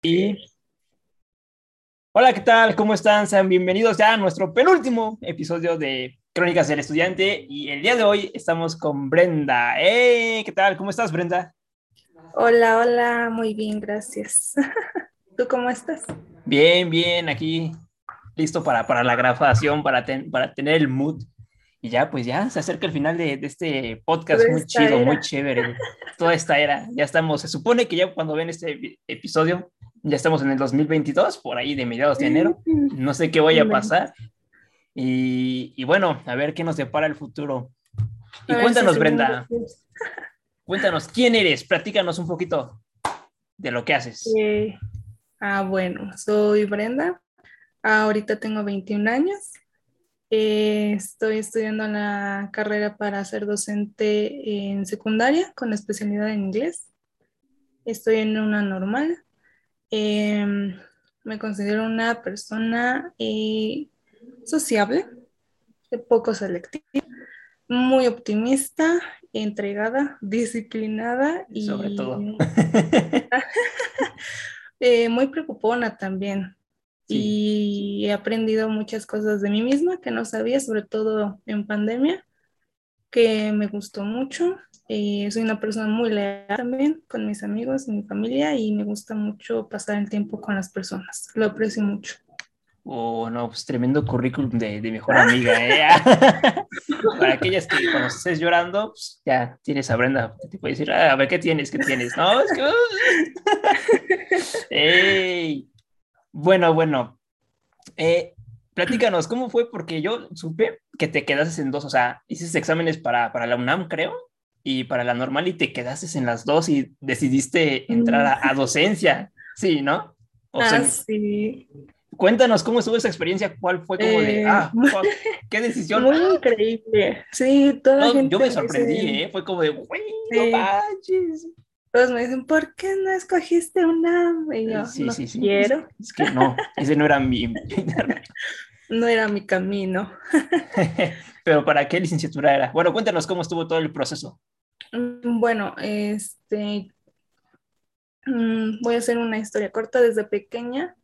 Y... Hola, ¿qué tal? ¿Cómo están? Sean bienvenidos ya a nuestro penúltimo episodio de Crónicas del Estudiante y el día de hoy estamos con Brenda. ¡Hey! ¿Qué tal? ¿Cómo estás, Brenda? Hola, hola, muy bien, gracias. ¿Tú cómo estás? Bien, bien, aquí listo para, para la grabación, para, para tener el mood. Y ya, pues ya se acerca el final de, de este podcast muy chido, muy chévere. Toda esta era, ya estamos, se supone que ya cuando ven este episodio, ya estamos en el 2022, por ahí de mediados de enero. No sé qué vaya a pasar. Y, y bueno, a ver qué nos depara el futuro. Y cuéntanos, Brenda. Cuéntanos, ¿quién eres? Platícanos un poquito de lo que haces. Eh, ah, bueno, soy Brenda. Ahorita tengo 21 años. Eh, estoy estudiando la carrera para ser docente en secundaria con especialidad en inglés. Estoy en una normal. Eh, me considero una persona eh, sociable, poco selectiva, muy optimista, entregada, disciplinada y sobre todo. eh, muy preocupona también. Y he aprendido muchas cosas de mí misma que no sabía, sobre todo en pandemia, que me gustó mucho. Eh, soy una persona muy leal también con mis amigos y mi familia y me gusta mucho pasar el tiempo con las personas. Lo aprecio mucho. Oh, no, pues tremendo currículum de, de mejor amiga, ¿eh? Para aquellas que cuando estés llorando, pues ya tienes a Brenda, te puede decir, ah, a ver qué tienes, qué tienes, ¿no? Es que... ¡Ey! Bueno, bueno. Eh, platícanos, ¿cómo fue? Porque yo supe que te quedaste en dos, o sea, hiciste exámenes para, para la UNAM, creo, y para la normal, y te quedaste en las dos y decidiste entrar a, a docencia, sí, ¿no? O ah, sea, sí. Cuéntanos cómo estuvo esa experiencia, cuál fue como de, Eh, ah, fuck, qué decisión. Muy increíble. Sí, toda No, gente yo me dice- sorprendí, ¿eh? Fue como de, güey, no Sí. manches. Todos me dicen, ¿por qué no escogiste una? Y yo, Sí, no sí, sí. quiero, Es que no, ese no era mi. no era mi camino. Pero ¿para qué licenciatura era? Bueno, cuéntanos cómo estuvo todo el proceso. Mm, Bueno, este, mm, voy a hacer una historia corta. Desde pequeña,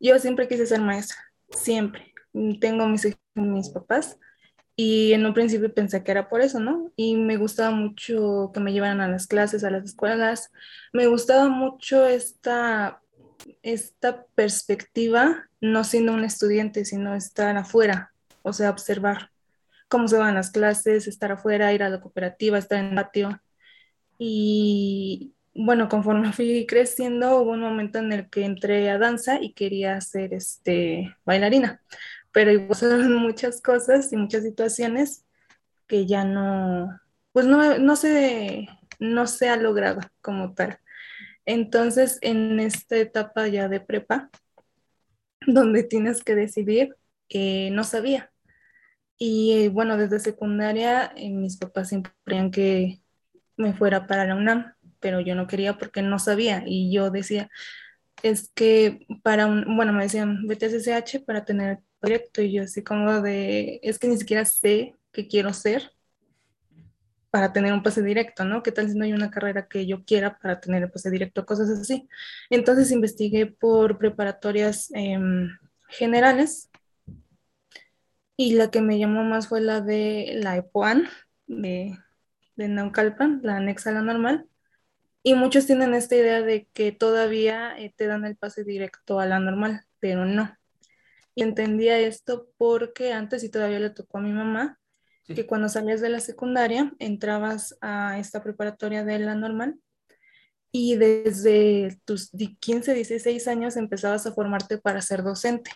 yo siempre quise ser maestra, siempre. Tengo mis, mis papás y en un principio pensé que era por eso, ¿no? Y me gustaba mucho que me llevaran a las clases, a las escuelas. Me gustaba mucho esta, esta perspectiva, no siendo un estudiante, sino estar afuera, o sea, observar cómo se van las clases, estar afuera, ir a la cooperativa, estar en el patio. Y bueno, conforme fui creciendo, hubo un momento en el que entré a danza y quería ser este, bailarina, pero igual pasaron muchas cosas y muchas situaciones que ya no, pues no, no se, no se ha logrado como tal. Entonces, en esta etapa ya de prepa, donde tienes que decidir, eh, no sabía. Y eh, bueno, desde secundaria, eh, mis papás siempre querían que me fuera para la UNAM, pero yo no quería porque no sabía. Y yo decía, es que para un, bueno, me decían, vete a CCH para tener proyecto. Y yo así como de, es que ni siquiera sé qué quiero ser para tener un pase directo, ¿no? ¿Qué tal si no hay una carrera que yo quiera para tener el pase directo? Cosas así. Entonces investigué por preparatorias em, generales y la que me llamó más fue la de la EPOAN de, de Naucalpan, la anexa a la normal. Y muchos tienen esta idea de que todavía eh, te dan el pase directo a la normal, pero no. Y entendía esto porque antes, y todavía le tocó a mi mamá, Sí. que cuando salías de la secundaria entrabas a esta preparatoria de la normal y desde tus di- 15, 16 años empezabas a formarte para ser docente.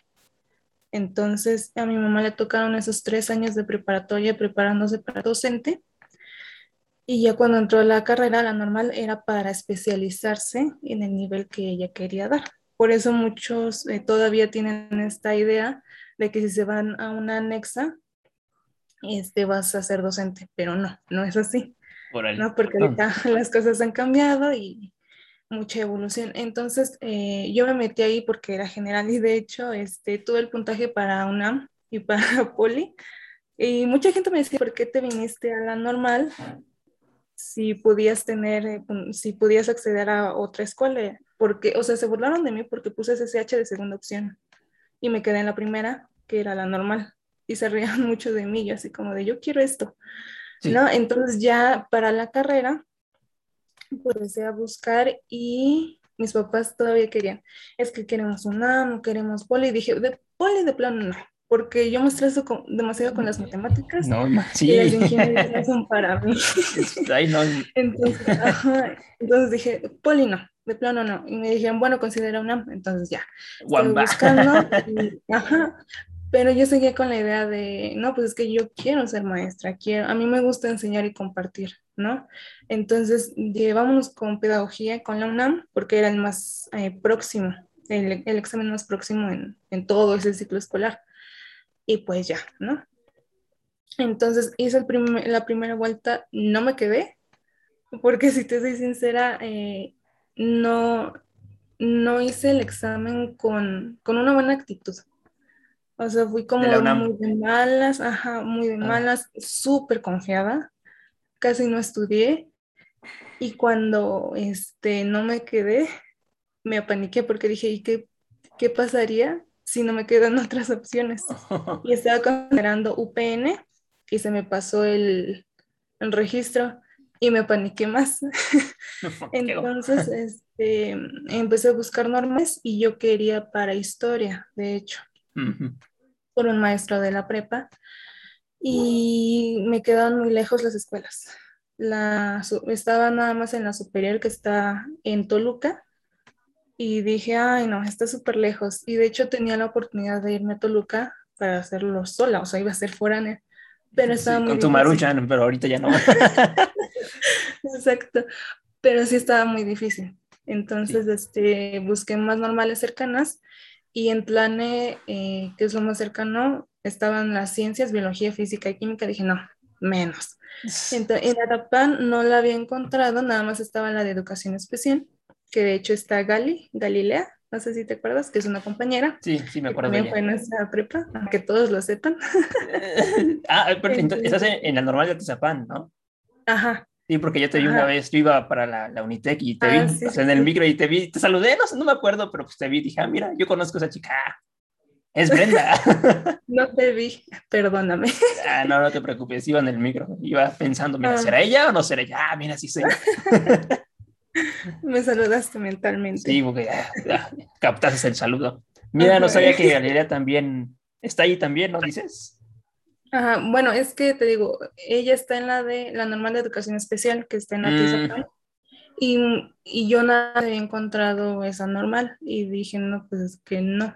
Entonces a mi mamá le tocaron esos tres años de preparatoria preparándose para docente y ya cuando entró a la carrera, la normal era para especializarse en el nivel que ella quería dar. Por eso muchos eh, todavía tienen esta idea de que si se van a una anexa, este, vas a ser docente, pero no, no es así, Órale. ¿no? Porque Ah. ahorita las cosas han cambiado y mucha evolución. Entonces, eh, yo me metí ahí porque era general y de hecho, este, tuve el puntaje para UNAM y para Poli. Y mucha gente me decía, ¿por qué te viniste a la normal si podías tener, eh, si podías acceder a otra escuela? Porque, o sea, se burlaron de mí porque puse SSH de segunda opción y me quedé en la primera, que era la normal, y se reían mucho de mí, yo así como de, yo quiero esto, ¿no? Entonces ya para la carrera, pues empecé a buscar y mis papás todavía querían, es que queremos una, no queremos poli, y dije, de poli de plano no, porque yo me estreso demasiado con las matemáticas. No, sí. Y las ingenierías son para mí. Ay, no. Entonces, ajá, entonces dije, poli no, de plano no. Y me dijeron, bueno, considera una, entonces ya. Estoy buscando, ajá, pero yo seguía con la idea de, no, pues es que yo quiero ser maestra, quiero, a mí me gusta enseñar y compartir, ¿no? Entonces, llevámonos con pedagogía, con la UNAM, porque era el más eh, próximo, el, el, examen más próximo en, en, todo ese ciclo escolar. Y pues ya, ¿no? Entonces, hice el primer, la primera vuelta, no me quedé, porque si te soy sincera, eh, no, no hice el examen con, con una buena actitud. O sea, fui como muy de malas, ajá, muy de ah. malas, súper confiada, casi no estudié. Y cuando este, no me quedé, me apaniqué porque dije, ¿y qué, qué pasaría si no me quedan otras opciones? Y estaba considerando UPN y se me pasó el, el registro y me paniqué más. Entonces, este, empecé a buscar normas y yo quería para historia, de hecho por un maestro de la prepa y me quedaban muy lejos las escuelas. La, estaba nada más en la superior que está en Toluca y dije, ay no, está súper lejos. Y de hecho tenía la oportunidad de irme a Toluca para hacerlo sola, o sea, iba a ser foránea. Pero estaba muy Con tu maruchan, pero ahorita ya no. Exacto, pero sí estaba muy difícil. Entonces, este, busqué más normales cercanas y en Plane, eh, que es lo más cercano, estaban las ciencias, biología, física y química. Dije, no, menos. Entonces, en Arapan no la había encontrado, nada más estaba la de educación especial, que de hecho está Gali, Galilea, no sé si te acuerdas, que es una compañera. Sí, sí, me acuerdo. También fue nuestra prepa, aunque todos lo sepan. ah, pero entonces, estás en, la normal de Tizapán, ¿no? Ajá. Sí, porque yo te vi una vez, yo iba para la, la Unitec y te ah, vi en el micro y te vi, te saludé, no, no me acuerdo, pero pues te vi y dije, ah, mira, yo conozco a esa chica, es Brenda. no te vi, perdóname. Ah, no, no te preocupes, iba en el micro, iba pensando, mira, ah. ¿será ella o no será ella? Ah, mira, sí soy. me saludaste mentalmente. Sí, porque ya, captaste el saludo. Mira, no sabía que Galilea también está ahí también, ¿no dices? bueno, es que te digo, ella está en la de la normal de educación especial, que está en la mm. y, y, yo nada había encontrado esa normal y dije, no, pues es que no.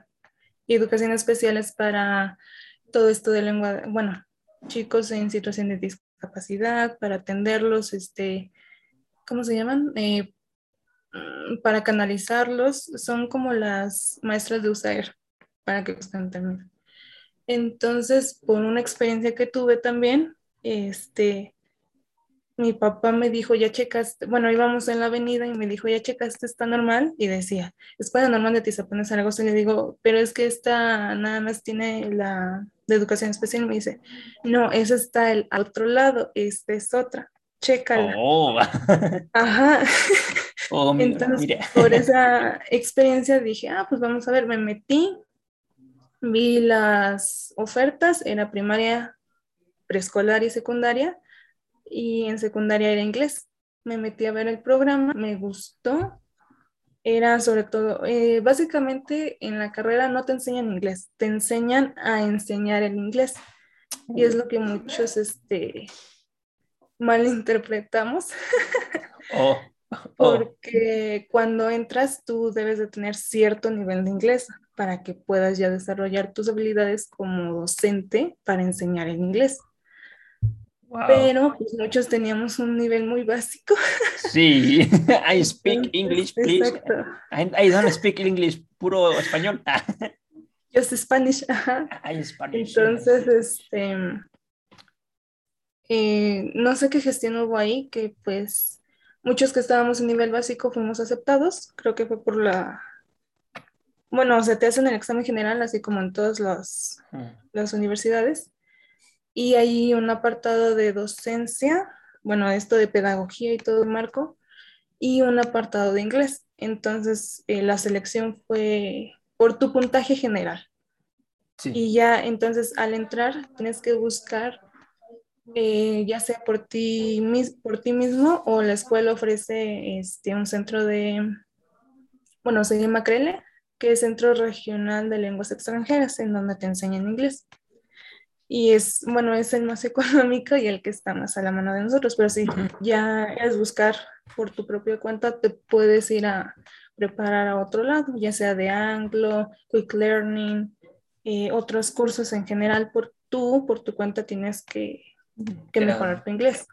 Y educación especial es para todo esto de lengua, bueno, chicos en situación de discapacidad, para atenderlos, este, ¿cómo se llaman? Eh, mm, para canalizarlos, son como las maestras de USAER, para que estén también. Entonces, por una experiencia que tuve también, este, mi papá me dijo, ya checaste, bueno, íbamos en la avenida y me dijo, ya checaste, está normal, y decía, escuela normal de Tizapán es algo, y le digo, pero es que esta nada más tiene la de educación especial, y me dice, no, esa está el otro lado, esta es otra, chécala. Oh. Ajá. Oh, Entonces, por esa experiencia dije, ah, pues vamos a ver, me metí, vi las ofertas, era primaria, preescolar y secundaria, y en secundaria era inglés. Me metí a ver el programa, me gustó. Era sobre todo, eh, básicamente en la carrera no te enseñan inglés, te enseñan a enseñar el inglés. Y es lo que muchos este, malinterpretamos. Oh, oh. Porque cuando entras tú debes de tener cierto nivel de inglés para que puedas ya desarrollar tus habilidades como docente para enseñar el inglés. Pero pues, muchos teníamos un nivel muy básico. Sí, I speak English, please. I, don't speak English, puro español. Just Spanish. I Spanish. Entonces, este, eh, no sé qué gestión hubo ahí, que pues muchos que estábamos en nivel básico fuimos aceptados. Creo que fue por la bueno, o sea, te hacen el examen general, así como en todas las, las universidades. Y hay un apartado de docencia, bueno, esto de pedagogía y todo el marco, y un apartado de inglés. entonces eh, la selección fue por tu puntaje general. Y ya entonces al entrar tienes que buscar, eh, ya sea por ti, por ti mismo o la escuela ofrece este, un centro de, bueno, se llama CRELE, que es Centro Regional de Lenguas Extranjeras, en donde te enseñan inglés. Y es, bueno, es el más económico y el que está más a la mano de nosotros, pero si ya es buscar por tu propia cuenta, te puedes ir a preparar a otro lado, ya sea de Anglo, Quick Learning, eh, otros cursos en general, por tú, por tu cuenta, tienes que, que mejorar tu inglés.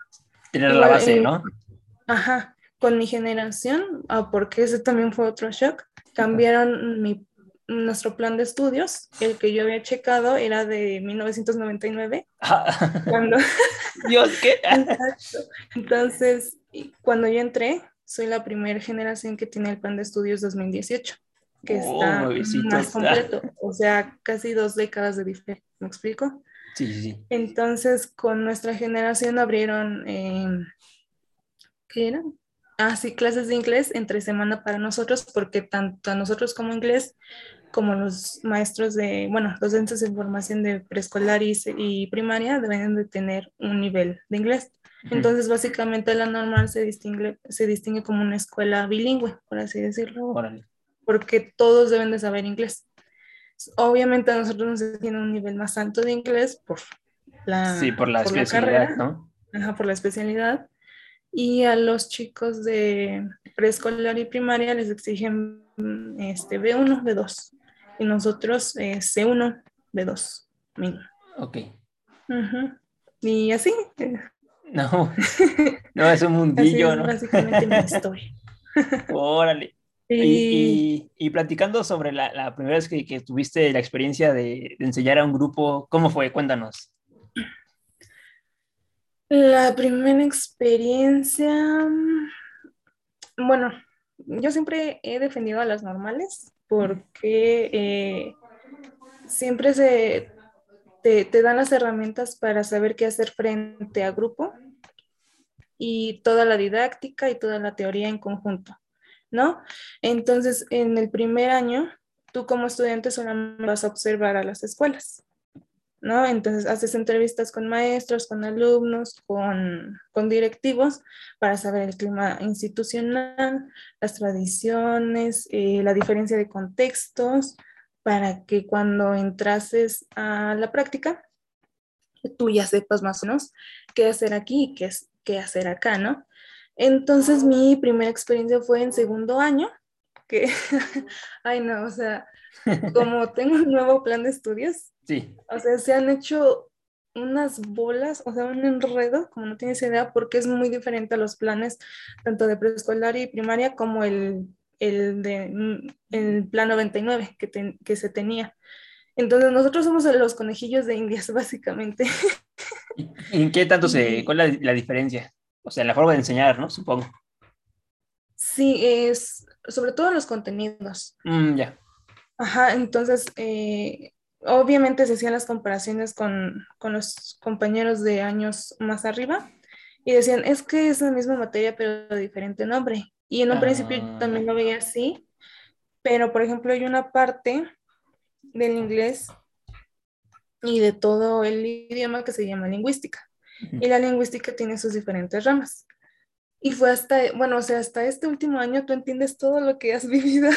Tener la base, ¿no? Ajá, con mi generación, ah, porque ese también fue otro shock, cambiaron mi, nuestro plan de estudios, el que yo había checado era de 1999, cuando... Dios, ¿qué? Entonces, cuando yo entré, soy la primera generación que tiene el plan de estudios 2018, que está más completo, o sea, casi dos décadas de diferencia, ¿me explico? Sí, sí. Entonces, con nuestra generación abrieron, eh, ¿qué eran? Ah, sí, clases de inglés entre semana para nosotros, porque tanto a nosotros como inglés, como los maestros de, bueno, docentes de formación de preescolar y, y primaria deben de tener un nivel de inglés. Entonces, básicamente la normal se distingue, se distingue como una escuela bilingüe, por así decirlo, porque todos deben de saber inglés. Obviamente a nosotros nos tiene un nivel más alto de inglés por la, sí, por la especialidad, ¿no? Ajá, por la especialidad. Y a los chicos de preescolar y primaria les exigen este, B1, B2. Y nosotros eh, C1, B2, mínimo. Ok. Y así, no, no es un mundillo, Así ¿no? Básicamente mi historia. Órale. Y, y, platicando sobre la, la primera vez que, que, tuviste la experiencia de, de, enseñar a un grupo, ¿cómo fue? Cuéntanos. La primera experiencia, bueno, yo siempre he defendido a las normales porque eh, siempre se te, te, dan las herramientas para saber qué hacer frente a grupo y toda la didáctica y toda la teoría en conjunto, ¿no? Entonces, en el primer año, tú como estudiante solamente vas a observar a las escuelas, ¿no? Entonces, haces entrevistas con maestros, con alumnos, con, directivos para saber el clima institucional, las tradiciones, eh, la diferencia de contextos, para que cuando entrases a la práctica, tú ya sepas más o menos qué hacer aquí y qué, qué hacer acá, ¿no? Entonces mi primera experiencia fue en segundo año, que, ay no, o sea, como tengo un nuevo plan de estudios, sí. o sea, se han hecho unas bolas, o sea, un enredo, como no tienes idea, porque es muy diferente a los planes tanto de preescolar y primaria como el el, de, mm, el plan 99 que, que se tenía. Entonces nosotros somos los conejillos de indias, básicamente. ¿En qué tanto se, cuál es la, diferencia? O sea, la forma de enseñar, ¿no? Supongo. Sí, es sobre todo los contenidos. Mm, ya. Ajá, entonces, eh, obviamente se hacían las comparaciones con, con, los compañeros de años más arriba y decían, es que es la misma materia pero de diferente nombre. Y en un principio yo también lo veía así, pero por ejemplo hay una parte del inglés y de todo el idioma que se llama lingüística. Y la lingüística tiene sus diferentes ramas. Y fue hasta, bueno, o sea, hasta este último año tú entiendes todo lo que has vivido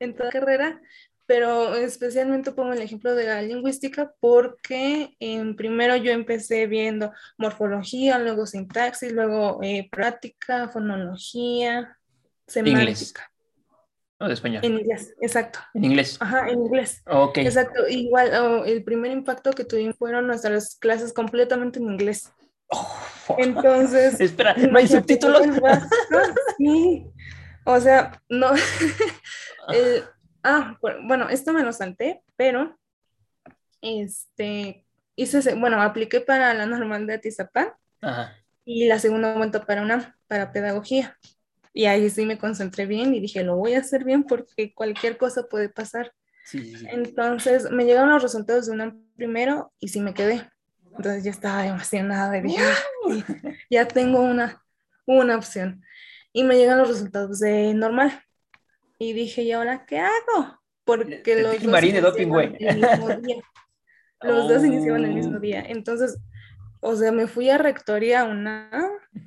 en toda carrera, pero especialmente pongo el ejemplo de la lingüística porque en primero yo empecé viendo morfología, luego sintaxis, luego eh, práctica, fonología, semántica. ¿O de español? En inglés, exacto. En inglés. Ajá, en inglés. Ok. Exacto. Igual, oh, el primer impacto que tuvimos fueron nuestras clases completamente en inglés. Oh, Entonces. Espera, ¿no hay subtítulos? Sí. O sea, no. el, Ah, bueno, esto me lo salté, pero este, hice, bueno, apliqué para la normal de Atizapán y la segunda vuelta para una, para pedagogía. Y ahí sí me concentré bien y dije, lo voy a hacer bien porque cualquier cosa puede pasar. Entonces me llegaron los resultados de una primero y sí me quedé. Entonces ya estaba emocionada y dije, ya tengo una, una opción. y me llegan los resultados de normal. Y dije, ¿y ahora qué hago? Porque los dos de doping, el mismo día. Los dos iniciaban el mismo día. Entonces, o sea, me fui a rectoría una,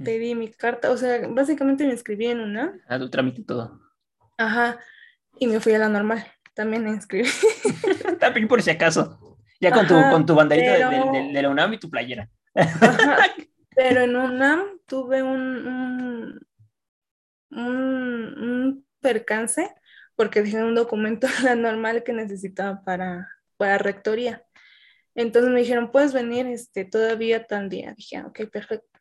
pedí mi carta, o sea, básicamente me inscribí en una. Ah, tu trámite todo. Ajá, y me fui a la normal, también me inscribí. también por si acaso. Ya con tu, con tu banderita de, de, la UNAM y tu playera. Ajá, pero en UNAM tuve un, un, un, percance porque dejé un documento la normal que necesitaba para, para rectoría. Entonces me dijeron, puedes venir este, todavía tal día. Dije, ah, ok, perfecto.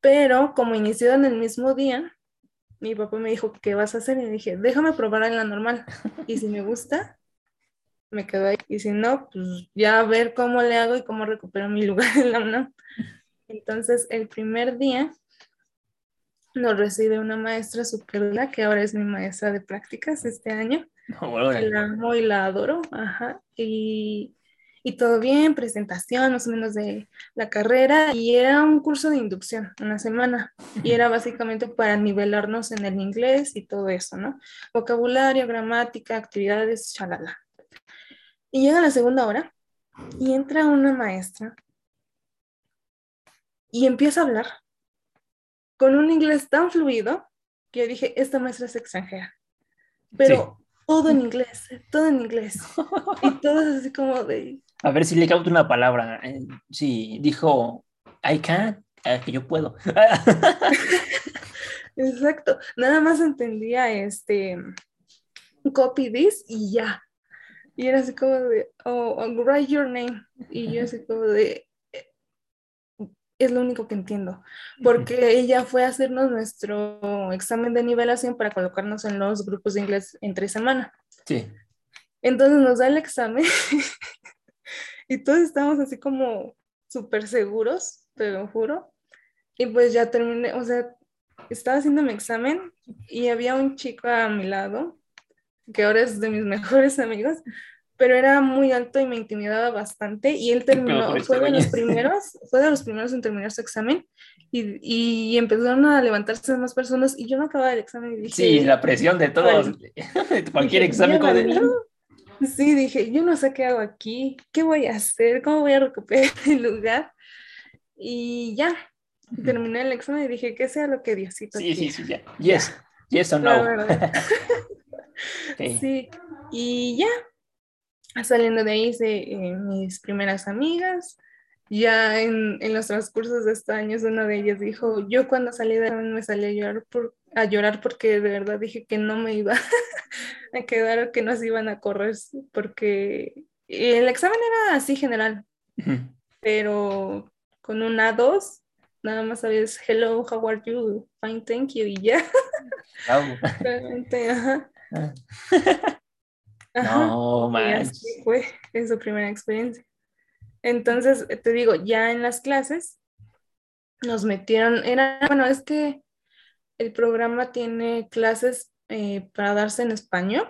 Pero como inició en el mismo día, mi papá me dijo, ¿qué vas a hacer? Y dije, déjame probar en la normal. Y si me gusta, me quedo ahí. Y si no, pues ya a ver cómo le hago y cómo recupero mi lugar en la UNAM. Entonces, el primer día nos recibe una maestra super que ahora es mi maestra de prácticas este año. la amo y la adoro. Ajá. Y y todo bien, presentación más o menos de la carrera y era un curso de inducción, una semana, y era básicamente para nivelarnos en el inglés y todo eso, ¿no? Vocabulario, gramática, actividades, chalala. Y llega la segunda hora y entra una maestra y empieza a hablar con un inglés tan fluido que yo dije, esta maestra es extranjera. Pero todo en inglés, todo en inglés. Y todo es así como de, a ver si le cauto una palabra. Eh, sí, dijo, I can't, eh, que yo puedo. Exacto. Nada más entendía este copy this y ya. Y era así como de, oh, write your name. Y yo así como de, es lo único que entiendo. Porque ella fue a hacernos nuestro examen de nivelación para colocarnos en los grupos de inglés entre semana. Sí. Entonces nos da el examen y todos estábamos así como súper seguros, te lo juro. Y pues ya terminé, o sea, estaba haciendo mi examen y había un chico a mi lado, que ahora es de mis mejores amigos, pero era muy alto y me intimidaba bastante y él terminó, fue de los primeros, fue de los primeros en terminar su examen y, y empezaron a levantarse más personas y yo no acababa el examen y dije... Sí, la presión de todos, cualquier examen. Sí, dije, yo no sé qué hago aquí, qué voy a hacer, cómo voy a recuperar el lugar. Y ya, terminé el examen y dije, que sea lo que Diosito Sí, sí, sí, ya. Yes, yes o no. Sí, y ya, saliendo de ahí hice eh, mis primeras amigas. Ya en, en, los transcursos de estos años, una de ellas dijo, yo cuando salí de me salí a llorar, por, a llorar porque de verdad dije que no me iba a quedar que nos iban a correr porque el examen era así general, pero con un A2 nada más sabías hello, how are you, fine, thank you y ya. Realmente, ajá. No, fue en su primera experiencia. Entonces, te digo, ya en las clases nos metieron, era, bueno, es que el programa tiene clases eh, para darse en español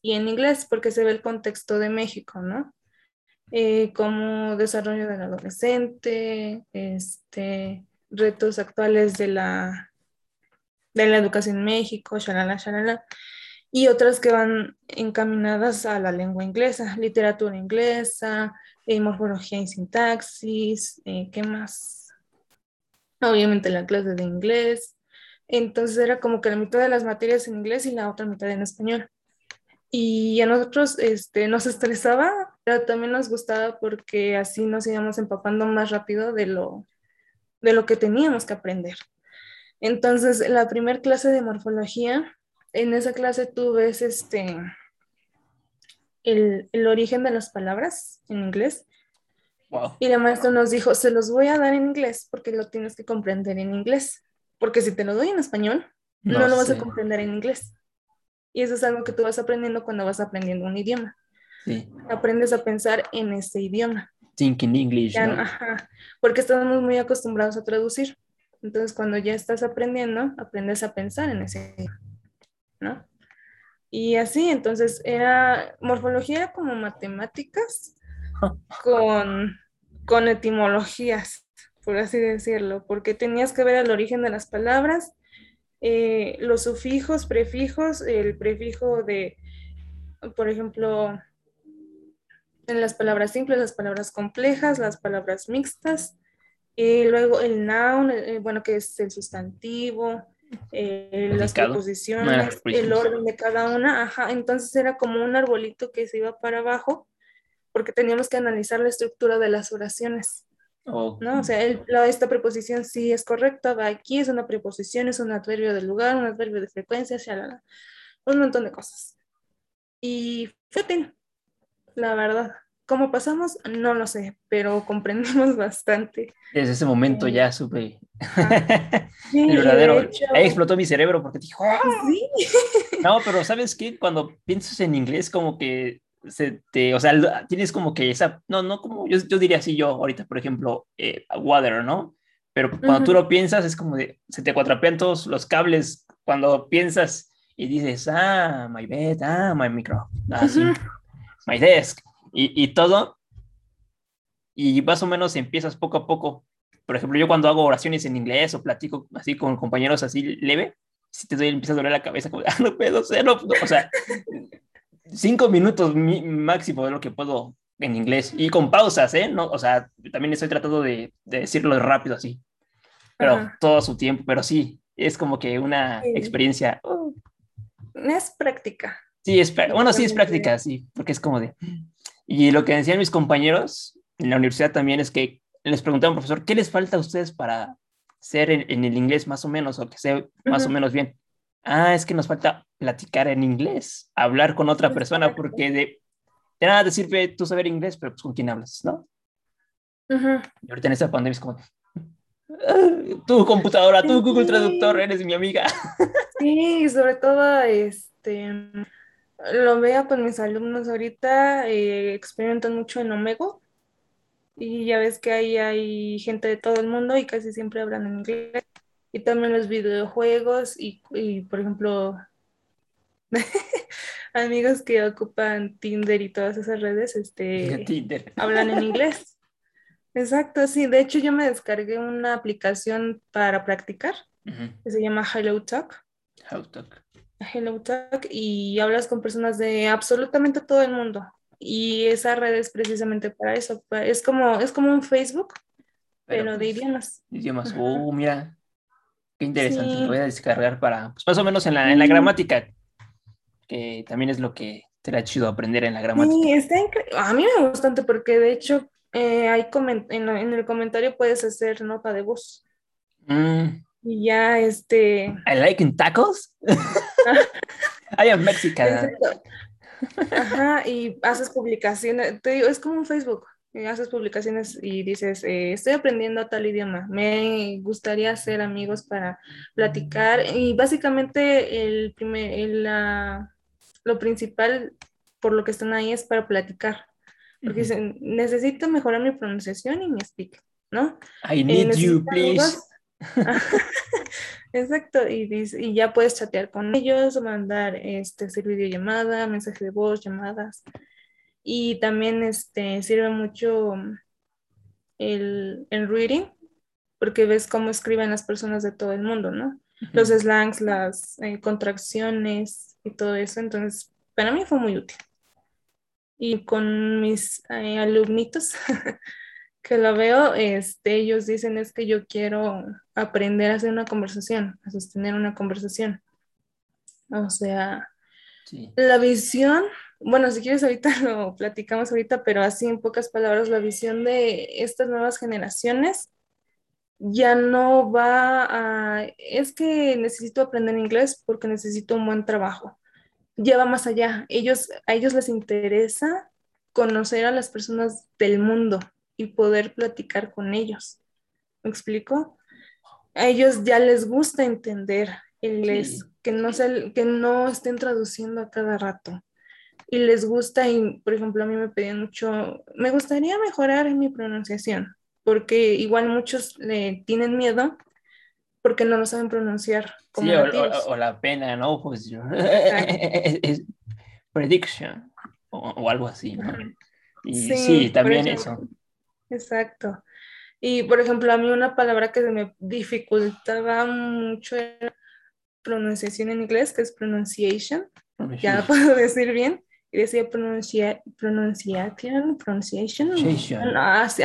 y en inglés, porque se ve el contexto de México, ¿no? Eh, como desarrollo del adolescente, este, retos actuales de la, de la educación en México, shalala, shalala, y otras que van encaminadas a la lengua inglesa, literatura inglesa, eh, morfología y sintaxis, ¿qué más? Obviamente la clase de inglés, entonces era como que la mitad de las materias en inglés y la otra mitad en español. Y a nosotros este, nos estresaba, pero también nos gustaba porque así nos íbamos empapando más rápido de lo, de lo que teníamos que aprender. Entonces, la primera clase de morfología, en esa clase tú ves este, el, el origen de las palabras en inglés. Y la maestra nos dijo, se los voy a dar en inglés porque lo tienes que comprender en inglés. Porque si te lo doy en español, no, lo vas a comprender en inglés. Y eso es algo que tú vas aprendiendo cuando vas aprendiendo un idioma. Sí. Aprendes a pensar en ese idioma. Thinking English. Ajá, porque estamos muy acostumbrados a traducir. Entonces, cuando ya estás aprendiendo, aprendes a pensar en ese idioma. Y así, entonces, era morfología como matemáticas con, con etimologías por así decirlo, porque tenías que ver el origen de las palabras, eh, los sufijos, prefijos, el prefijo de, por ejemplo, en las palabras simples, las palabras complejas, las palabras mixtas, y luego el noun, eh, bueno, que es el sustantivo, eh, las preposiciones, el orden de cada una, ajá, entonces era como un arbolito que se iba para abajo, porque teníamos que analizar la estructura de las oraciones. ¿no? O sea, esta preposición sí es correcta, va aquí, es una preposición, es un adverbio de lugar, un adverbio de frecuencia, un montón de cosas. Y fíjate, la verdad, ¿cómo pasamos? No lo sé, pero comprendimos bastante. Desde ese momento ya supe. el verdadero. Ahí explotó mi cerebro porque dijo. ¡Ah! Sí. no, pero ¿sabes qué? Cuando piensas en inglés, como que se te, o sea, tienes como que esa, no, no como, yo, yo diría así yo ahorita, por ejemplo, eh, water, ¿no? Pero cuando tú lo piensas es como de, se te cuatrapean todos los cables cuando piensas y dices, ah, my bed, ah, my micro, ah, my desk, y, y todo, y más o menos empiezas poco a poco. Por ejemplo, yo cuando hago oraciones en inglés o platico así con compañeros así leve, si te doy, empieza a doler la cabeza, como, ah, no puedo ser, no, o sea, cinco minutos máximo de lo que puedo en inglés y con pausas, ¿eh? No, o sea, también estoy tratando de, de decirlo rápido así, pero todo su tiempo, pero sí, es como que una experiencia. Uh. Es práctica. Sí, es, bueno, sí es práctica, sí, porque es como de... Y lo que decían mis compañeros en la universidad también es que les preguntaban, profesor, ¿qué les falta a ustedes para ser en, el inglés más o menos o que sea más o menos bien? ah, es que nos falta platicar en inglés, hablar con otra persona, porque de, de nada te sirve tú saber inglés, pero pues con quién hablas, ¿no? Y ahorita en esta pandemia es como, ah, tu computadora, tu Google Traductor, eres mi amiga. Sí, sobre todo, este, lo veo con mis alumnos ahorita, eh, experimentan mucho en Omego, y ya ves que ahí hay gente de todo el mundo y casi siempre hablan en inglés y también los videojuegos y, por ejemplo, amigos que ocupan Tinder y todas esas redes, este, hablan en inglés. Exacto, sí. De hecho, yo me descargué una aplicación para practicar que se llama Hello Talk. Hello Talk. Hello Talk y hablas con personas de absolutamente todo el mundo. Y esa red es precisamente para eso. Es como, es como un Facebook, pero, de pues, idiomas. Idiomas. Oh, mira, Qué interesante, lo voy a descargar para, pues más o menos en la, en la gramática, que también es lo que será chido aprender en la gramática. Sí, está A mí me gusta bastante porque de hecho eh, hay en, en, el comentario puedes hacer nota de voz. Mm. Y ya este... I like in tacos. I am Mexican. Ajá, y haces publicaciones, te digo, es como un Facebook haces publicaciones y dices, eh, estoy aprendiendo tal idioma, me gustaría hacer amigos para platicar y básicamente el primer, la, lo principal por lo que están ahí es para platicar, porque dicen, necesito mejorar mi pronunciación y mi speak, ¿no? I eh, need you, please. Exacto, y, y ya puedes chatear con ellos, mandar, este, hacer videollamada, mensaje de voz, llamadas y también este, sirve mucho el, el reading, porque ves cómo escriben las personas de todo el mundo, ¿no? Los slangs, las eh, contracciones y todo eso. Entonces, para mí fue muy útil. Y con mis eh, alumnitos que lo veo, este, ellos dicen es que yo quiero aprender a hacer una conversación, a sostener una conversación. O sea, la visión bueno, si quieres ahorita lo platicamos ahorita, pero así en pocas palabras, la visión de estas nuevas generaciones ya no va a, es que necesito aprender inglés porque necesito un buen trabajo. Ya va más allá. Ellos, a ellos les interesa conocer a las personas del mundo y poder platicar con ellos. ¿Me explico? A ellos ya les gusta entender inglés, que, no se, que no estén traduciendo a cada rato y les gusta, y por ejemplo a mí me pedían mucho, me gustaría mejorar en mi pronunciación, porque igual muchos le tienen miedo porque no lo saben pronunciar. Como sí, o, la pena, ¿no? Pues prediction o, algo así, ¿no? Y sí, también eso. Exacto. Y por ejemplo, a mí una palabra que se me dificultaba mucho era pronunciación en inglés, que es pronunciation. Ya lo puedo decir bien. Y decía pronuncia, pronunciation, pronunciation. Ah, sí,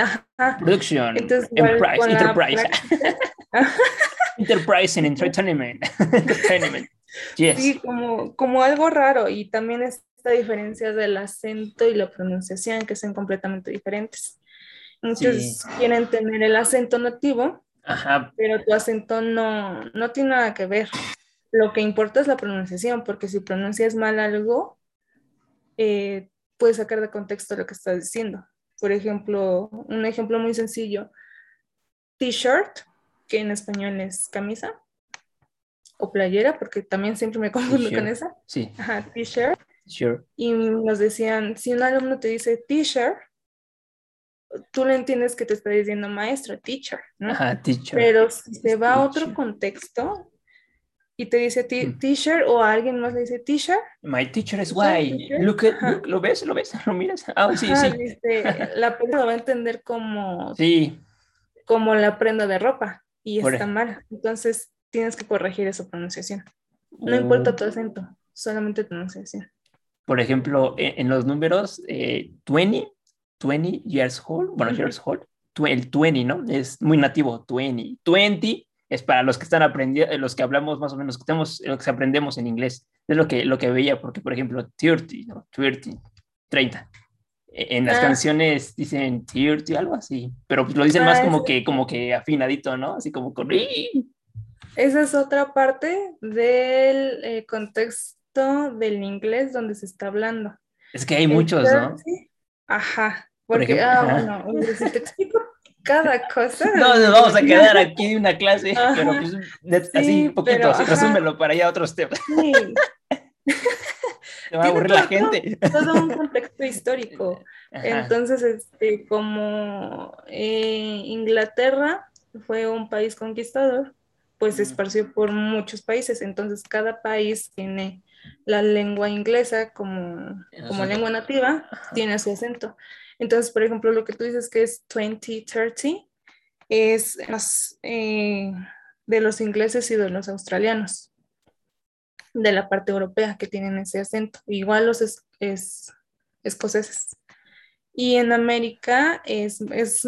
Production. Entonces, Enterprise. Enterprise. Enterprise and Entertainment. Entertainment. Sí, como, como algo raro. Y también esta diferencia del acento y la pronunciación, que son completamente diferentes. Muchos quieren tener el acento nativo, pero tu acento no, no tiene nada que ver. Lo que importa es la pronunciación, porque si pronuncias mal algo, eh, puedes sacar de contexto lo que estás diciendo. Por ejemplo, un ejemplo muy sencillo, t-shirt, que en español es camisa, o playera, porque también siempre me confundo con esa. Sí. Ajá, t-shirt. Y nos decían, si un alumno te dice t-shirt, tú le entiendes que te está diciendo maestro, teacher, ¿no? Ajá, teacher. Pero si se va a otro contexto y te dice mm. teacher o a alguien más le dice teacher. My teacher is white. Look, at, ¿Lo ves? ¿Lo ves? ¿Lo miras? Ah, sí, sí. la persona lo va a entender como, sí. como la prenda de ropa y está mal. Entonces tienes que corregir esa pronunciación. No importa tu acento, solamente tu pronunciación. Por ejemplo, e, en, los números, eh, 20 20 years old, bueno, years old, el 20, ¿no? Es muy nativo, 20. 20 es para los que están aprendiendo, los que hablamos más o menos, que tenemos, lo que aprendemos en inglés. Es lo que, lo que veía, porque, por ejemplo, 30, ¿no? 30, 30. E, en las ah. canciones dicen 30, algo así, pero pues lo dicen más ah, como que, como que afinadito, ¿no? Así como con... Esa es otra parte del eh, contexto del inglés donde se está hablando. Es que hay muchos, ¿no? Ajá. Porque, ah, bueno, si te explico cada cosa. No, nos vamos a quedar aquí en una clase, pero pues, así un poquito, resúmelo para allá otros temas. Sí. Se va a aburrir la gente. Todo un contexto histórico. Entonces, este, como eh, Inglaterra fue un país conquistador, pues se esparció por muchos países. Entonces, cada país tiene la lengua inglesa como, como lengua nativa, tiene su acento. Entonces, por ejemplo, lo que tú dices que es 2030 es más eh, de los ingleses y de los australianos, de la parte europea que tienen ese acento, igual los es, escoceses. Y en América es, es,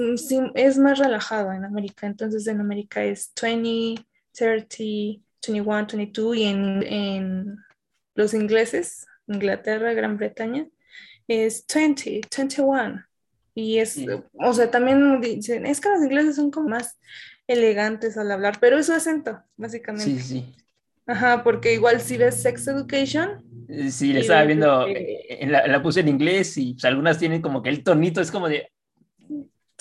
es, más relajado en América, entonces en América es 20, 30, 21, 22 y en, en los ingleses, Inglaterra, Gran Bretaña, es 20, 21. Y es, o sea, también dicen, es que los ingleses son como más elegantes al hablar, pero es su acento, básicamente. Sí, sí. Ajá, porque igual si ves Sex Education. Eh, sí, le estaba viendo, eh, la, puse en inglés y pues, algunas tienen como que el tonito es como de...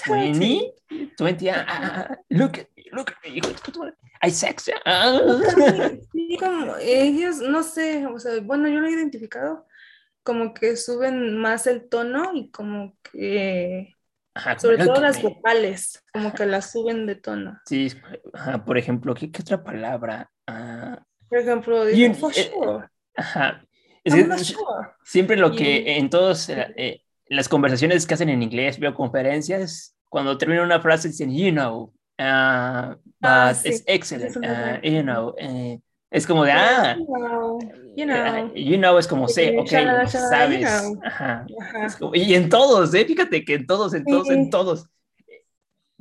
20, 20, ah, ah, ah, look, look, hay sex. Sí, como ellos, no sé, o sea, bueno, yo lo he identificado como que suben más el tono y como que, sobre todo las vocales, como que las suben de tono. Sí, por ejemplo, ¿qué, otra palabra? Ah, por ejemplo, for eh, sure. Ajá. Siempre lo que en todas eh, las conversaciones que hacen en inglés, veo conferencias, cuando terminan una frase dicen, you know, uh, but it's excellent, uh, you know, es como de, ah, you know, you know es como sé, ok, sabes. Ajá. y en todos, ¿eh? Fíjate que en todos, en todos, en todos.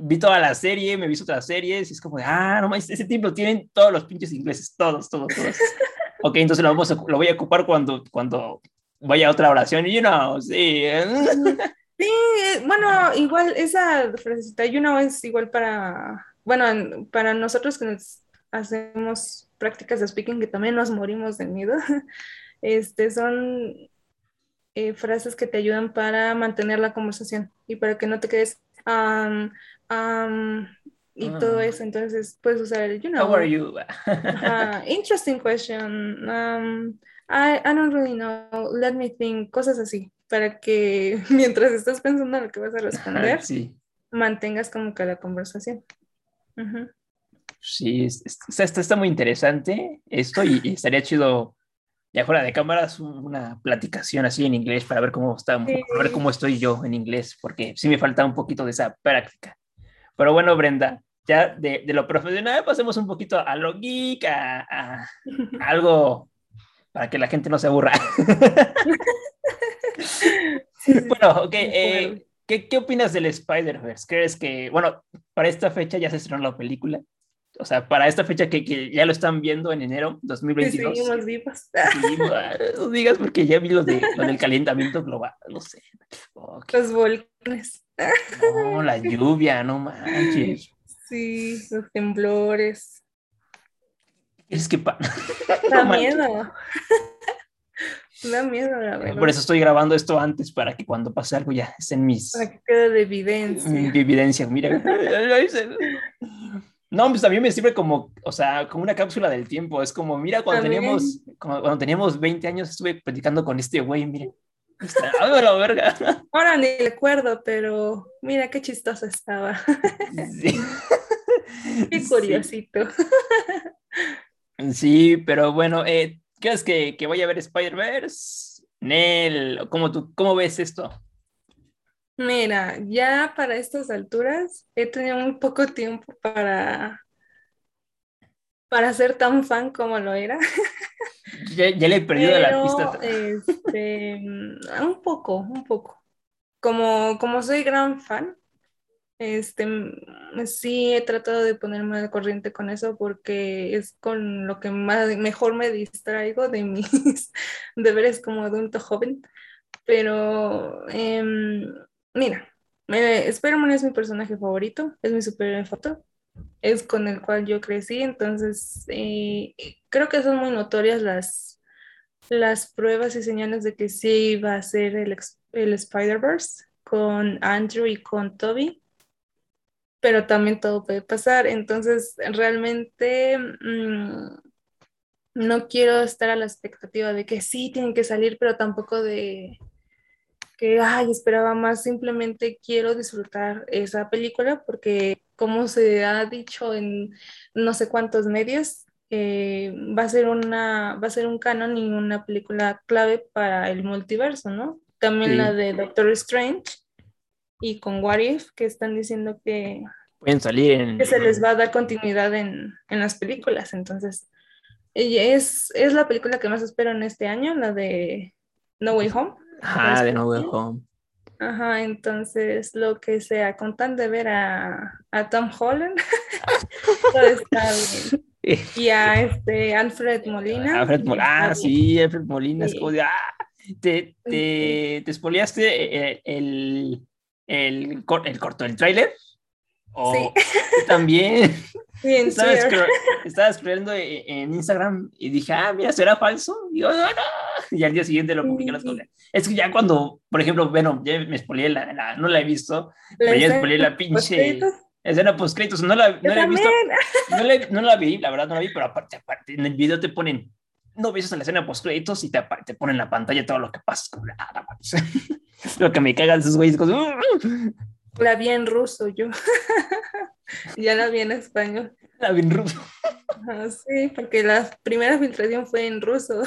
Vi toda la serie, me vi otras series, y es como de, ah, no ese tipo tienen todos los pinches ingleses, todos, todos, todos. ok, entonces lo, vamos a, lo voy a ocupar cuando, cuando vaya a otra oración, you know, sí. sí, eh, bueno, igual esa frasecita, you know, es igual para, bueno, para nosotros que nos hacemos prácticas de speaking que también nos morimos de miedo. Este, son eh, frases que te ayudan para mantener la conversación y para que no te quedes um, um, y todo ah. eso. Entonces puedes usar el, you know. How are you? interesting question. Um, I, I don't really know. Let me think. Cosas así. Para que mientras estás pensando en lo que vas a responder, mantengas como que la conversación. Sí, está, está, muy interesante esto y, estaría chido ya fuera de cámaras una platicación así en inglés para ver cómo está, ver cómo estoy yo en inglés, porque sí me falta un poquito de esa práctica. Pero bueno, Brenda, ya de, lo profesional pasemos un poquito a lo geek, a, algo para que la gente no se aburra. bueno, ok. Eh, ¿qué, ¿Qué opinas del Spider-Verse? ¿Crees que, bueno, para esta fecha ya se estrenó la película? O sea, para esta fecha que, que, ya lo están viendo en enero 2022. Sí, seguimos vivos. no digas porque ya vi lo, de, lo del calentamiento global, no sé. Los volcanes. No, la lluvia, no manches. Sí, los temblores. Es que pa... Da miedo. Da miedo, la verdad. Por eso estoy grabando esto antes, para que cuando pase algo ya estén mis... Para que quede de evidencia. De evidencia, mira. No, pues también me sirve como, o sea, como una cápsula del tiempo. Es como, mira, cuando teníamos, cuando teníamos 20 años estuve platicando con este güey, miren. la verga. Ahora ni recuerdo, pero mira qué chistoso estaba. Sí. qué curiosito. Sí, pero bueno, eh, ¿crees que, que vaya a ver Spider-Verse? Nel, ¿cómo, tú, ¿cómo ves esto? Mira, ya para estas alturas he tenido muy poco tiempo para, para ser tan fan como lo era. Ya, le he perdido la pista. Este, un poco, un poco. Como, como soy gran fan, este, sí he tratado de ponerme al corriente con eso porque es con lo que más, mejor me distraigo de mis deberes como adulto joven. Pero em, Mira, Spider-Man es mi personaje favorito, es mi superhéroe foto, es con el cual yo crecí, entonces eh, creo que son muy notorias las, las pruebas y señales de que sí va a ser el, el Spider-Verse con Andrew y con Toby, pero también todo puede pasar, entonces realmente mm, no quiero estar a la expectativa de que sí tienen que salir, pero tampoco de que, ay, esperaba más, simplemente quiero disfrutar esa película porque como se ha dicho en no sé cuántos medios, eh, va, a ser una, va a ser un canon y una película clave para el multiverso, ¿no? También la de Doctor Strange y con What If, que están diciendo que, Pueden salir en... que se les va a dar continuidad en, en las películas. Entonces, es, es la película que más espero en este año, la de No Way Home. Ajá, de No Home. Ajá, entonces lo que sea, con tan de ver a, a Tom Holland, todo está bien. Y a este Alfred Molina. Alfred Molina, ah, sí, Alfred Molina, es como de, ah, te, te, te espoliaste el, el, el, corto, el tráiler. Sí. También. Sí, estaba, escribiendo en Instagram y dije, ah, mira, ¿será falso? Y, yo, no, no. y al día siguiente lo publiqué en las Es que ya cuando, por ejemplo, bueno, ya me spoileé la, no la he visto, pero ya spoileé la pinche escena post créditos, no la, no la he visto, no la, no la, vi, la verdad no la vi, pero aparte, aparte, en el video te ponen, no ves la escena post créditos y te, te ponen en la pantalla todo lo que pasa, lo que me cagan esos güeyes, la vi en ruso yo. ya la vi en español. La vi en ruso. sí, porque la primera filtración fue en ruso.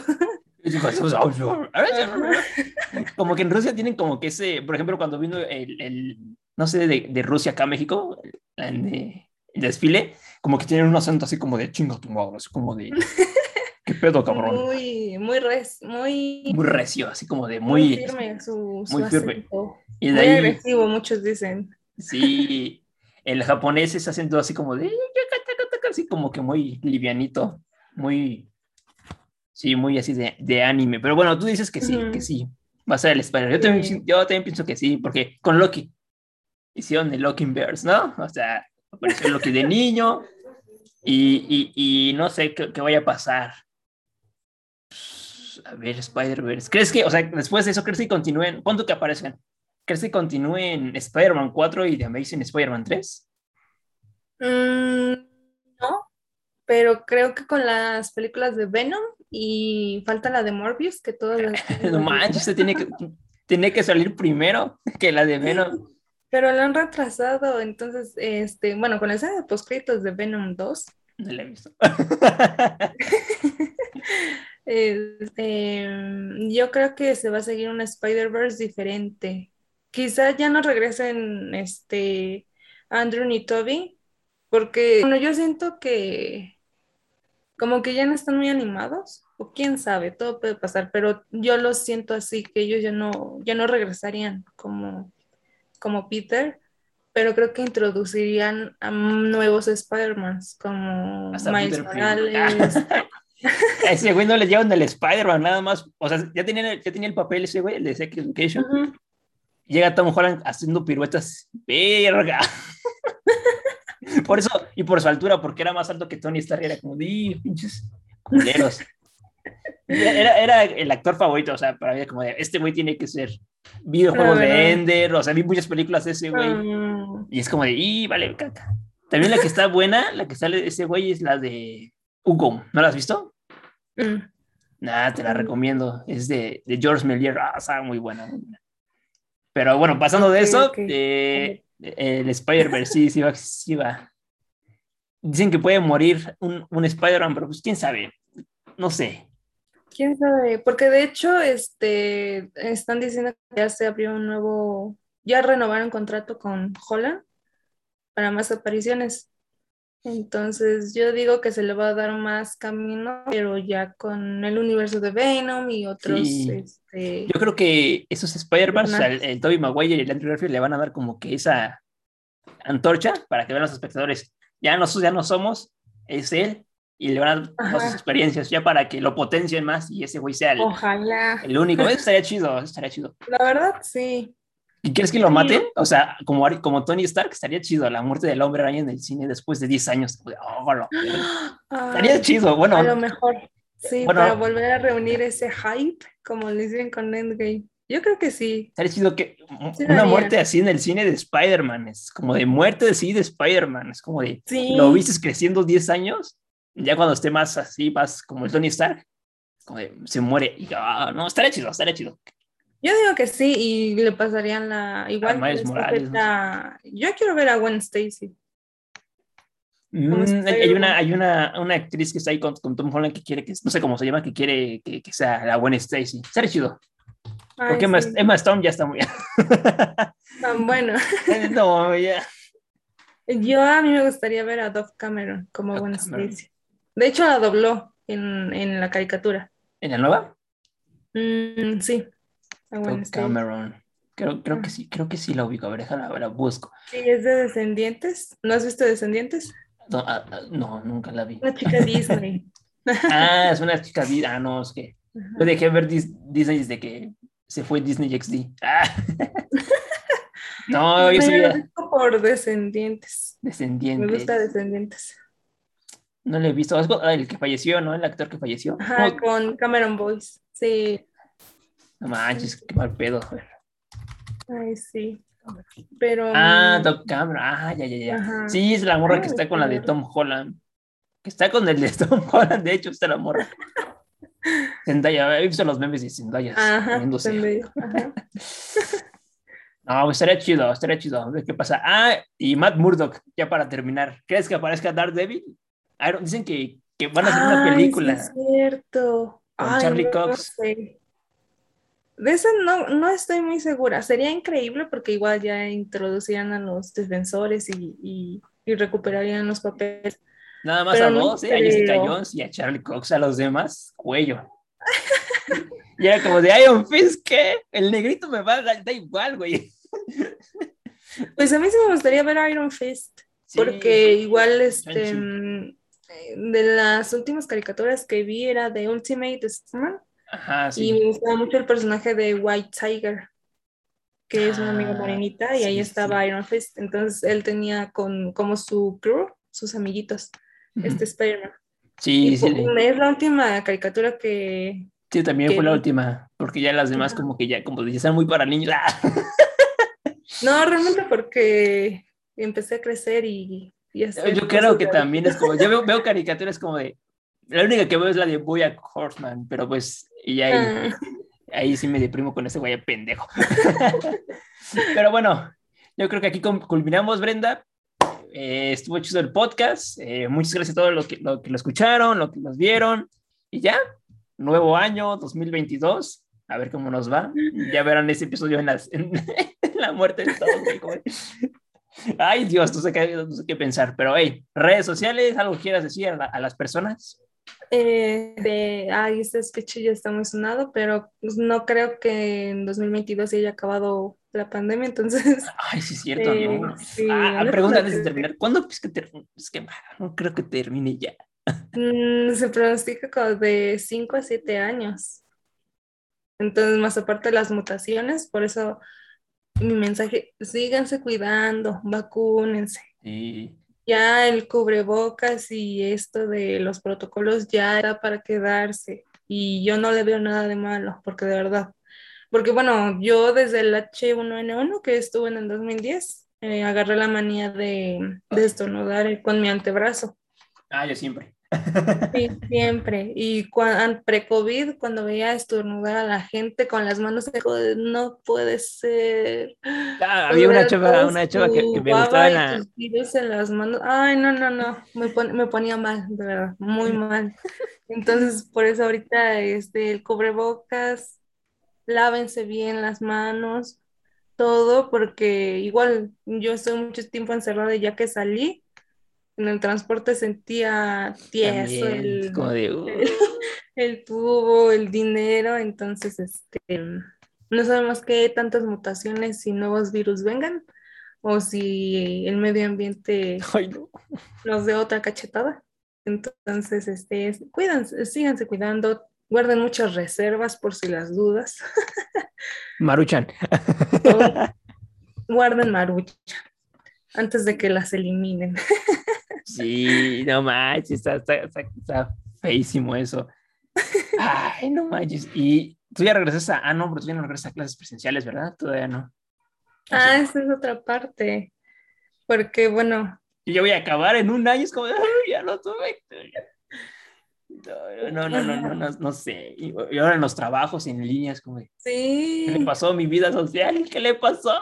como que en Rusia tienen como que ese, por ejemplo, cuando vino el, el no sé, de, de, Rusia acá a México, el, desfile, como que tienen un acento así como de chingo tu madre, así como de qué pedo, cabrón. Muy, muy, res, muy, muy recio, así como de muy, muy firme su, su muy firme. Y de muy ahí, agresivo, muchos dicen. Sí, el japonés es acento así como de así como que muy livianito, muy Sí, muy así de, de, anime. Pero bueno, tú dices que sí, que sí. Va a ser el Spider. Yo, también, yo también pienso que sí, porque con Loki hicieron el Loki Bears, ¿no? O sea, apareció Loki de niño y, y, y no sé qué, qué, vaya a pasar. A ver, Spider-Verse. ¿Crees que, o sea, después de eso, crees que continúen? ¿Cuánto que aparecen? ¿Crees que continúen Spider-Man 4 y The Amazing Spider-Man 3? Mm, no, pero creo que con las películas de Venom y falta la de Morbius, que todas las... no manches, se tiene que, tiene que salir primero que la de Venom. Pero lo han retrasado, entonces, este, bueno, con esa de postcritos de Venom 2. No la he visto. este, yo creo que se va a seguir una Spider-Verse diferente. Quizá ya no regresen este, Andrew ni Toby, porque bueno, yo siento que como que ya no están muy animados, o quién sabe, todo puede pasar, pero yo lo siento así, que ellos ya no, ya no regresarían como, como Peter, pero creo que introducirían a nuevos Spider-Man, como Miles Morales. a ese güey no le llevan el Spider-Man, nada más. O sea, ya tenía, ya tenía el papel ese güey, el de Sex Education. Llega Tom Holland haciendo piruetas. ¡Verga! por eso, y por su altura, porque era más alto que Tony Stark, era como, ¡di, pinches culeros! Era, era, el actor favorito, o sea, para mí, como de, este güey tiene que ser videojuegos de Ender, o sea, vi muchas películas de ese güey. Ah. Y es como de, ¡y vale, caca! También la que está buena, la que sale de ese güey es la de Hugo. ¿No la has visto? Mm. Nada, te la mm. recomiendo. Es de, de George Melier. Ah, está muy buena, Pero bueno, pasando de eso, eh, el Spider-Verse sí, sí va, sí va. Dicen que puede morir un, un Spider-Man, pero pues quién sabe. No sé. ¿Quién sabe? Porque de hecho, este, están diciendo que ya se abrió un nuevo, ya renovaron contrato con Holland para más apariciones. Entonces yo digo que se le va a dar más camino, pero ya con el universo de Venom y otros. Este, yo creo que esos Spider-Man, el, el, Tobey Maguire y el Andrew Garfield le van a dar como que esa antorcha para que vean los espectadores. Ya nosotros ya no somos, es él, y le van a dar sus experiencias ya para que lo potencien más y ese güey sea el, el único. Eso estaría chido, eso estaría chido. La verdad, sí. ¿Y quieres que lo maten? O sea, como, como Tony Stark, estaría chido la muerte del hombre araña en el cine después de 10 años. Oh, estaría chido, bueno. A lo mejor, sí, para volver a reunir ese hype, como le dicen con Endgame. Yo creo que sí. Estaría chido que una muerte así en el cine de Spider-Man, es como de muerte de sí de Spider-Man, es como de, lo viste creciendo 10 años, ya cuando esté más así, más como el Tony Stark, como de, se muere y ah, no, estaría chido, estaría chido. Yo digo que sí, y le pasarían la. Igual. Yo quiero ver a Gwen Stacy. Mm, hay una, hay una, una, actriz que está ahí con, con, Tom Holland que quiere que, no sé cómo se llama, que quiere que, que sea la Gwen Stacy. Será chido. Porque Emma, Stone ya está muy. Tan bueno. no, ya. Yo a mí me gustaría ver a Dove Cameron como Gwen Stacy. De hecho, la dobló en, en la caricatura. ¿En la nueva? Mm, sí. Cameron. Creo, creo que sí, creo que sí la ubico. A ver, déjala, la busco. Sí, es de Descendientes. ¿No has visto Descendientes? No, ah, ah, no nunca la vi. Una chica Disney. ah, es una chica Disney. Ah, no, es que yo dejé ver Disney desde que se fue Disney XD. Ah. no, yo soy. por Descendientes. Descendientes. Me gusta Descendientes. No le he visto. El que falleció, ¿no? El actor que falleció. Ajá, con Cameron Boyce. Sí. No manches, qué mal pedo. Ay, sí. Pero. Ah, Doc Cameron. Ah, ya, ya, ya. Sí, es la morra que está con la de Tom Holland. Que está con el de Tom Holland, de hecho, está la morra. Zendaya, he visto los memes de Zendaya. Ajá, Ajá. No, estaría chido, estaría chido. A ver qué pasa. Ah, y Matt Murdock, ya para terminar. ¿Crees que aparezca Daredevil? Dicen que, que van a hacer una película. Sí es cierto. Con Charlie Cox. De eso no, no estoy muy segura. Sería increíble porque igual ya introducían a los defensores y, y, recuperarían los papeles. Nada más a dos, ¿eh? a Jessica Jones y a Charlie Cox, a los demás, cuello. y era como de Iron Fist, ¿qué? El negrito me va a dar igual, güey. pues a mí sí me gustaría ver Iron Fist, porque igual este, mm, de las últimas caricaturas que vi era de Ultimate Spider-Man y me gustaba mucho el personaje de White Tiger, que es una amiga ah, morenita, y ahí estaba Iron Fist. Entonces él tenía con, como su crew, sus amiguitos, este Spider-Man. Sí, sí. Es la última caricatura que. Sí, también fue la última, porque ya las demás, como que ya, como están muy para niños. no, realmente porque empecé a crecer y. Yo creo que también es como. Yo veo, veo caricaturas como de. La única que veo es la de Boya Horseman, pero pues y ahí, ah. ahí sí me deprimo con ese güey pendejo. Pero bueno, yo creo que aquí culminamos, Brenda. Eh, estuvo chido el podcast. Eh, muchas gracias a todos los que, lo, que lo escucharon, los que nos vieron. Y ya, nuevo año 2022. A ver cómo nos va. Ya verán ese episodio en, las, en, la muerte de todos. Ay, Dios, no sé qué, no sé qué pensar, pero hey, redes sociales, ¿algo quieras decir a, a las personas? Eh, de, ay, este sketch ya está muy sonado, pero pues, no creo que en 2022 se haya acabado la pandemia, entonces... Ay, sí, es cierto, eh, ¿no? Sí, ah, pregunta antes de terminar, ¿cuándo es que termine? Es que no creo que termine ya. Mm, se pronostica como de 5 a 7 años. Entonces, más aparte de las mutaciones, por eso mi mensaje, síganse cuidando, vacúnense. Sí. Ya el cubrebocas y esto de los protocolos ya era para quedarse y yo no le veo nada de malo, porque de verdad, porque bueno, yo desde el H1N1 que estuve en el 2010, eh, agarré la manía de, de estornudar con mi antebrazo. Ah, yo siempre. Sí, siempre. Y pre-COVID, cuando veía estornudar a la gente con las manos, no puede ser. Ah, había una chava, una chava que, me gustaba en las manos. Ay, no, no, no. Me, me ponía mal, de verdad, muy mal. Entonces, por eso ahorita este, el cubrebocas, lávense bien las manos, todo, porque igual yo estoy mucho tiempo encerrada y ya que salí, en el transporte sentía tieso el, uh. el, tubo, el dinero, entonces este, no sabemos qué tantas mutaciones y nuevos virus vengan o si el medio ambiente nos dé otra cachetada. Entonces, este, cuídense, síganse cuidando, guarden muchas reservas por si las dudas. Maruchan. guarden maruchan antes de que las eliminen. Sí, no manches, está, está, feísimo eso. Ay, no manches. Y tú ya regresas a. Ah, no, pero tú ya no regresas a clases presenciales, ¿verdad? Todavía no. Ah, esa es otra parte. Porque, bueno. Y yo voy a acabar en un año, es como, ya lo tuve. No, no, no, no, no, no, sé. Y, ahora en los trabajos en línea es como, sí. ¿qué le pasó a mi vida social? ¿Qué le pasó?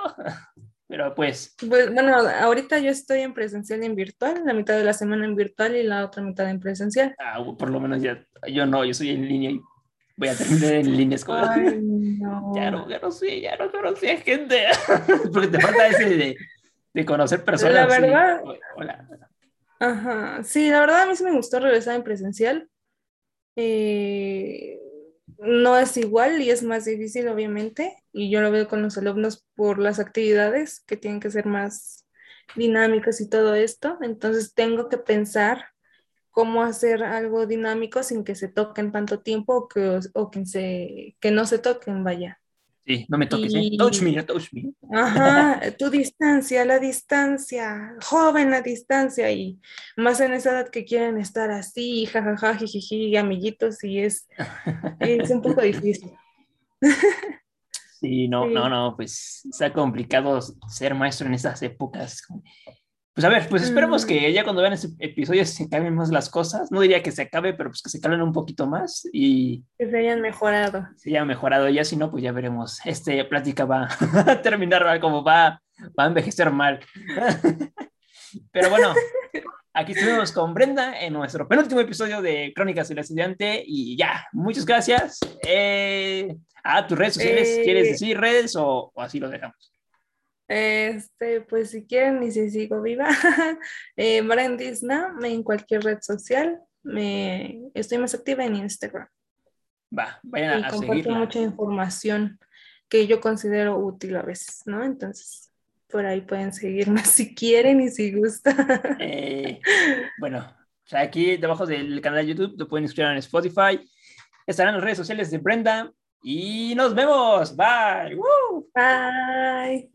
Pero pues... pues... Bueno, ahorita yo estoy en presencial y en virtual, la mitad de la semana en virtual y la otra mitad en presencial. Ah, por lo menos ya, yo no, yo soy en línea y voy a terminar en línea. Es Ay, no. Ya no, ya no sé, ya no conocí a gente. Porque te falta ese de, de conocer personas. La verdad. Hola. Ajá, sí, la verdad a mí sí me gustó regresar en presencial. Eh, no es igual y es más difícil, obviamente, y yo lo veo con los alumnos por las actividades que tienen que ser más dinámicas y todo esto. Entonces tengo que pensar cómo hacer algo dinámico sin que se toquen tanto tiempo o que, o que, se, que no se toquen, vaya. Sí, no me toques, ¿eh? Touch me, touch me. Ajá, tu distancia, la distancia, joven la distancia, y más en esa edad que quieren estar así, jajaja, jijiji, amiguitos, y es, es un poco difícil. Sí, no, no, no, pues está complicado ser maestro en esas épocas. Pues a ver, pues esperemos que ya cuando vean ese episodio se acaben más las cosas. No diría que se acabe, pero pues que se calmen un poquito más y... Que se hayan mejorado. Se hayan mejorado. Ya si no, pues ya veremos. Este plática va a terminar mal, como va, va a envejecer mal. pero bueno, aquí estuvimos con Brenda en nuestro penúltimo episodio de Crónicas del Estudiante y ya, muchas gracias. Eh, a tus redes sociales, ¿quieres eh, decir redes o así lo dejamos? Este, pues si quieren y si sigo viva, eh, Brandisna en cualquier red social. Me, estoy más activa en Instagram. Va, vayan a, y comparto mucha información que yo considero útil a veces, ¿no? Entonces, por ahí pueden seguirme si quieren y si gustan. Eh, bueno, aquí debajo del canal de YouTube lo pueden escuchar en Spotify. Estarán las redes sociales de Brenda y nos vemos. Bye. Bye.